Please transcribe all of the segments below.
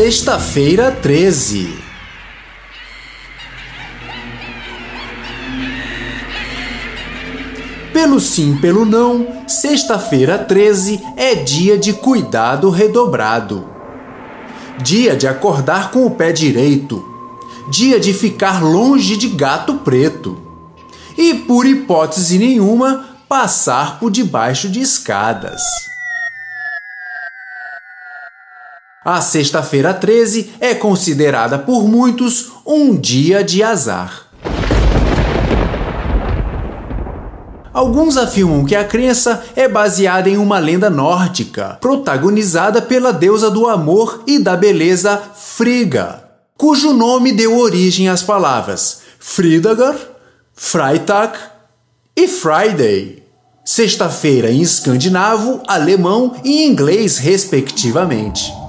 Sexta-feira 13. Pelo sim, pelo não, sexta-feira 13 é dia de cuidado redobrado. Dia de acordar com o pé direito. Dia de ficar longe de gato preto. E por hipótese nenhuma, passar por debaixo de escadas. A sexta-feira 13 é considerada por muitos um dia de azar. Alguns afirmam que a crença é baseada em uma lenda nórdica, protagonizada pela deusa do amor e da beleza Frigga, cujo nome deu origem às palavras Fridagar, Freitag e Friday. Sexta-feira em escandinavo, alemão e inglês, respectivamente.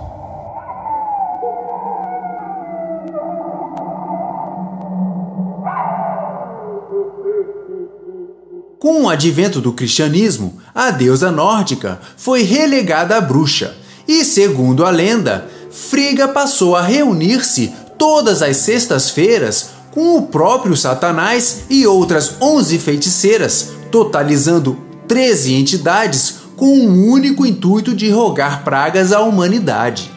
Com o advento do cristianismo, a deusa nórdica foi relegada à bruxa, e segundo a lenda, Frigga passou a reunir-se todas as sextas-feiras com o próprio Satanás e outras 11 feiticeiras, totalizando 13 entidades com o um único intuito de rogar pragas à humanidade.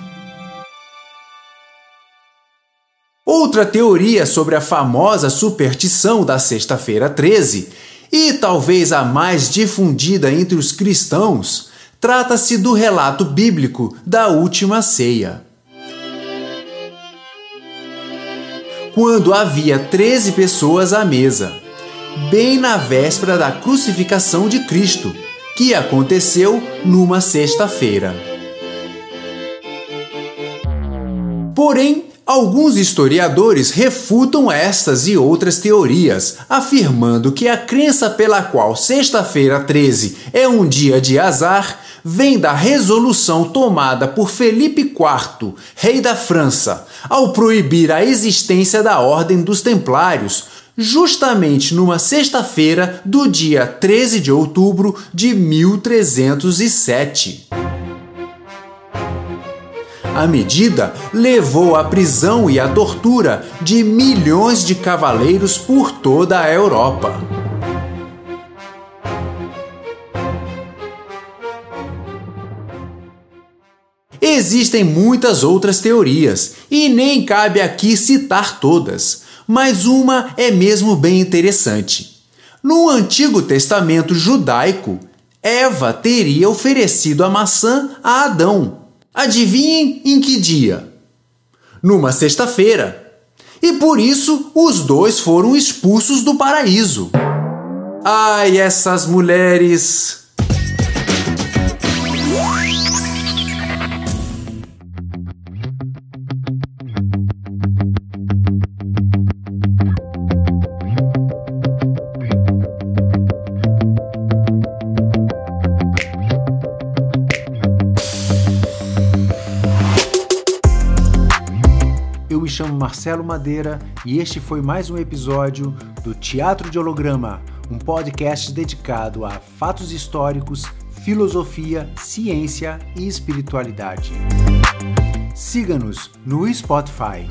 Outra teoria sobre a famosa superstição da Sexta-feira 13 e talvez a mais difundida entre os cristãos, trata-se do relato bíblico da última ceia. Quando havia 13 pessoas à mesa, bem na véspera da crucificação de Cristo, que aconteceu numa sexta-feira. Porém, Alguns historiadores refutam estas e outras teorias, afirmando que a crença pela qual sexta-feira 13 é um dia de azar vem da resolução tomada por Felipe IV, rei da França, ao proibir a existência da Ordem dos Templários, justamente numa sexta-feira do dia 13 de outubro de 1307. A medida levou à prisão e à tortura de milhões de cavaleiros por toda a Europa. Existem muitas outras teorias e nem cabe aqui citar todas, mas uma é mesmo bem interessante. No Antigo Testamento judaico, Eva teria oferecido a maçã a Adão Adivinhem em que dia? Numa sexta-feira. E por isso os dois foram expulsos do paraíso. Ai, essas mulheres! Chamo Marcelo Madeira e este foi mais um episódio do Teatro de Holograma, um podcast dedicado a fatos históricos, filosofia, ciência e espiritualidade. Siga-nos no Spotify.